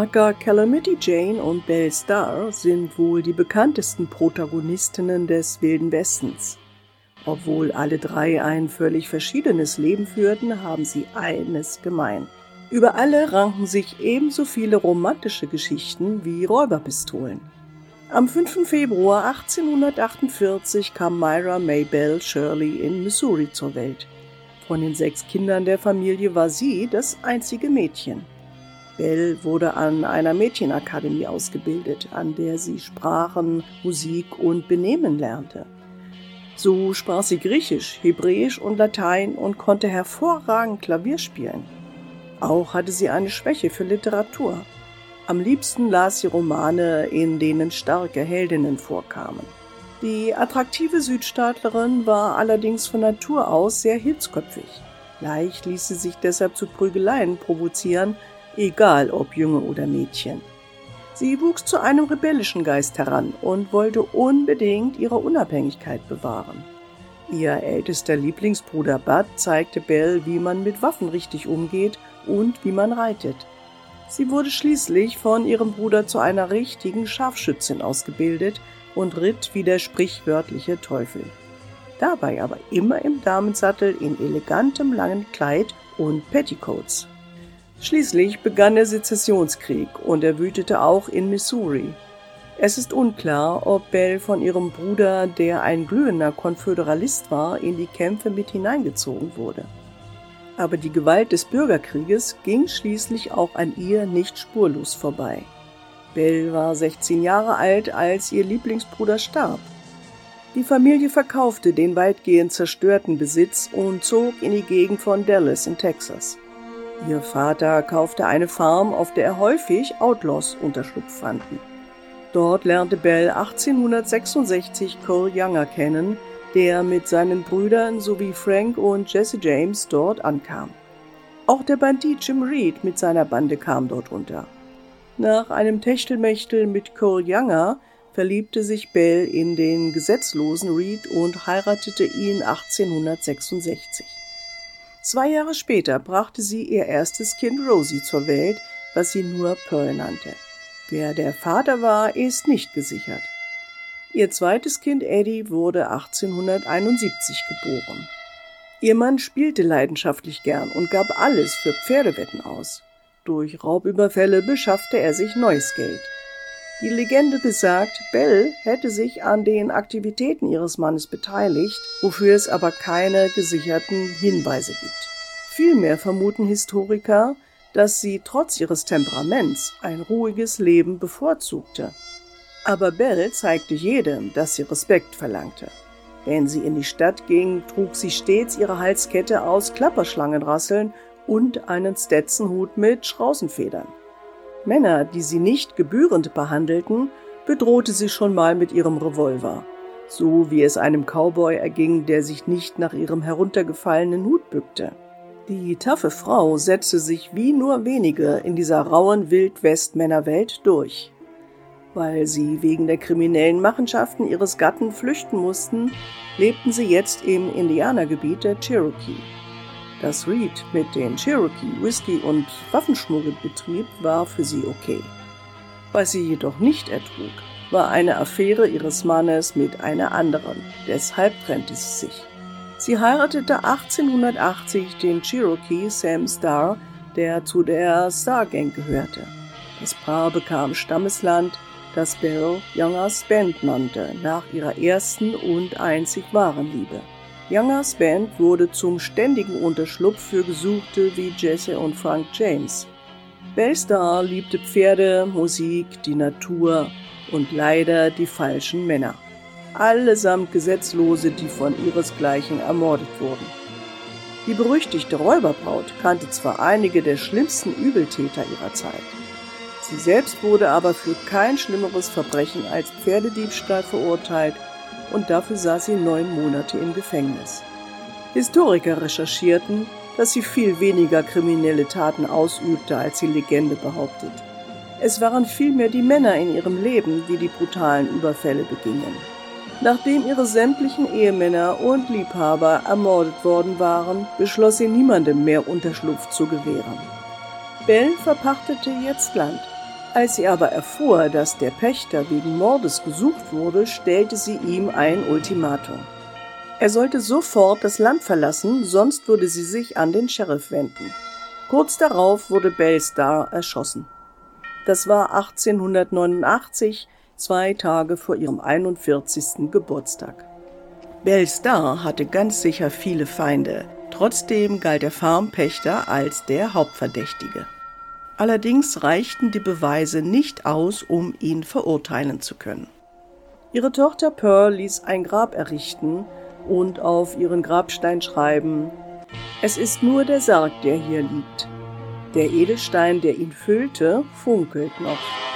Parker, Calamity Jane und Belle Starr sind wohl die bekanntesten Protagonistinnen des Wilden Westens. Obwohl alle drei ein völlig verschiedenes Leben führten, haben sie eines gemein. Über alle ranken sich ebenso viele romantische Geschichten wie Räuberpistolen. Am 5. Februar 1848 kam Myra Maybelle Shirley in Missouri zur Welt. Von den sechs Kindern der Familie war sie das einzige Mädchen. Belle wurde an einer Mädchenakademie ausgebildet, an der sie Sprachen, Musik und Benehmen lernte. So sprach sie Griechisch, Hebräisch und Latein und konnte hervorragend Klavier spielen. Auch hatte sie eine Schwäche für Literatur. Am liebsten las sie Romane, in denen starke Heldinnen vorkamen. Die attraktive Südstaatlerin war allerdings von Natur aus sehr hitzköpfig. Leicht ließ sie sich deshalb zu Prügeleien provozieren, egal ob Junge oder Mädchen. Sie wuchs zu einem rebellischen Geist heran und wollte unbedingt ihre Unabhängigkeit bewahren. Ihr ältester Lieblingsbruder Bud zeigte Belle, wie man mit Waffen richtig umgeht und wie man reitet. Sie wurde schließlich von ihrem Bruder zu einer richtigen Scharfschützin ausgebildet und ritt wie der sprichwörtliche Teufel. Dabei aber immer im Damensattel in elegantem langen Kleid und Petticoats. Schließlich begann der Sezessionskrieg und er wütete auch in Missouri. Es ist unklar, ob Bell von ihrem Bruder, der ein glühender Konföderalist war, in die Kämpfe mit hineingezogen wurde. Aber die Gewalt des Bürgerkrieges ging schließlich auch an ihr nicht spurlos vorbei. Bell war 16 Jahre alt, als ihr Lieblingsbruder starb. Die Familie verkaufte den weitgehend zerstörten Besitz und zog in die Gegend von Dallas in Texas. Ihr Vater kaufte eine Farm, auf der er häufig Outlaws Unterschlupf fanden. Dort lernte Bell 1866 Cole Younger kennen, der mit seinen Brüdern sowie Frank und Jesse James dort ankam. Auch der Bandit Jim Reed mit seiner Bande kam dort unter. Nach einem Techtelmechtel mit Cole Younger verliebte sich Bell in den gesetzlosen Reed und heiratete ihn 1866. Zwei Jahre später brachte sie ihr erstes Kind Rosie zur Welt, was sie nur Pearl nannte. Wer der Vater war, ist nicht gesichert. Ihr zweites Kind Eddie wurde 1871 geboren. Ihr Mann spielte leidenschaftlich gern und gab alles für Pferdewetten aus. Durch Raubüberfälle beschaffte er sich neues Geld. Die Legende besagt, Belle hätte sich an den Aktivitäten ihres Mannes beteiligt, wofür es aber keine gesicherten Hinweise gibt. Vielmehr vermuten Historiker, dass sie trotz ihres Temperaments ein ruhiges Leben bevorzugte. Aber Belle zeigte jedem, dass sie Respekt verlangte. Wenn sie in die Stadt ging, trug sie stets ihre Halskette aus Klapperschlangenrasseln und einen Stetson-Hut mit Straußenfedern. Männer, die sie nicht gebührend behandelten, bedrohte sie schon mal mit ihrem Revolver, so wie es einem Cowboy erging, der sich nicht nach ihrem heruntergefallenen Hut bückte. Die taffe Frau setzte sich wie nur wenige in dieser rauen Wildwestmännerwelt durch. Weil sie wegen der kriminellen Machenschaften ihres Gatten flüchten mussten, lebten sie jetzt im Indianergebiet der Cherokee. Dass Reed mit den Cherokee Whisky und Waffenschmuggel betrieb, war für sie okay. Was sie jedoch nicht ertrug, war eine Affäre ihres Mannes mit einer anderen. Deshalb trennte sie sich. Sie heiratete 1880 den Cherokee Sam Starr, der zu der Star Gang gehörte. Das Paar bekam Stammesland, das Bell Youngers Band nannte, nach ihrer ersten und einzig wahren Liebe. Youngers Band wurde zum ständigen Unterschlupf für Gesuchte wie Jesse und Frank James. Bellstar liebte Pferde, Musik, die Natur und leider die falschen Männer. Allesamt Gesetzlose, die von ihresgleichen ermordet wurden. Die berüchtigte Räuberbraut kannte zwar einige der schlimmsten Übeltäter ihrer Zeit. Sie selbst wurde aber für kein schlimmeres Verbrechen als Pferdediebstahl verurteilt und dafür saß sie neun Monate im Gefängnis. Historiker recherchierten, dass sie viel weniger kriminelle Taten ausübte, als die Legende behauptet. Es waren vielmehr die Männer in ihrem Leben, die die brutalen Überfälle begingen. Nachdem ihre sämtlichen Ehemänner und Liebhaber ermordet worden waren, beschloss sie niemandem mehr Unterschlupf zu gewähren. Bell verpachtete jetzt Land. Als sie aber erfuhr, dass der Pächter wegen Mordes gesucht wurde, stellte sie ihm ein Ultimatum. Er sollte sofort das Land verlassen, sonst würde sie sich an den Sheriff wenden. Kurz darauf wurde Bellstar erschossen. Das war 1889, zwei Tage vor ihrem 41. Geburtstag. Bellstar hatte ganz sicher viele Feinde, trotzdem galt der Farmpächter als der Hauptverdächtige. Allerdings reichten die Beweise nicht aus, um ihn verurteilen zu können. Ihre Tochter Pearl ließ ein Grab errichten und auf ihren Grabstein schreiben, es ist nur der Sarg, der hier liegt. Der Edelstein, der ihn füllte, funkelt noch.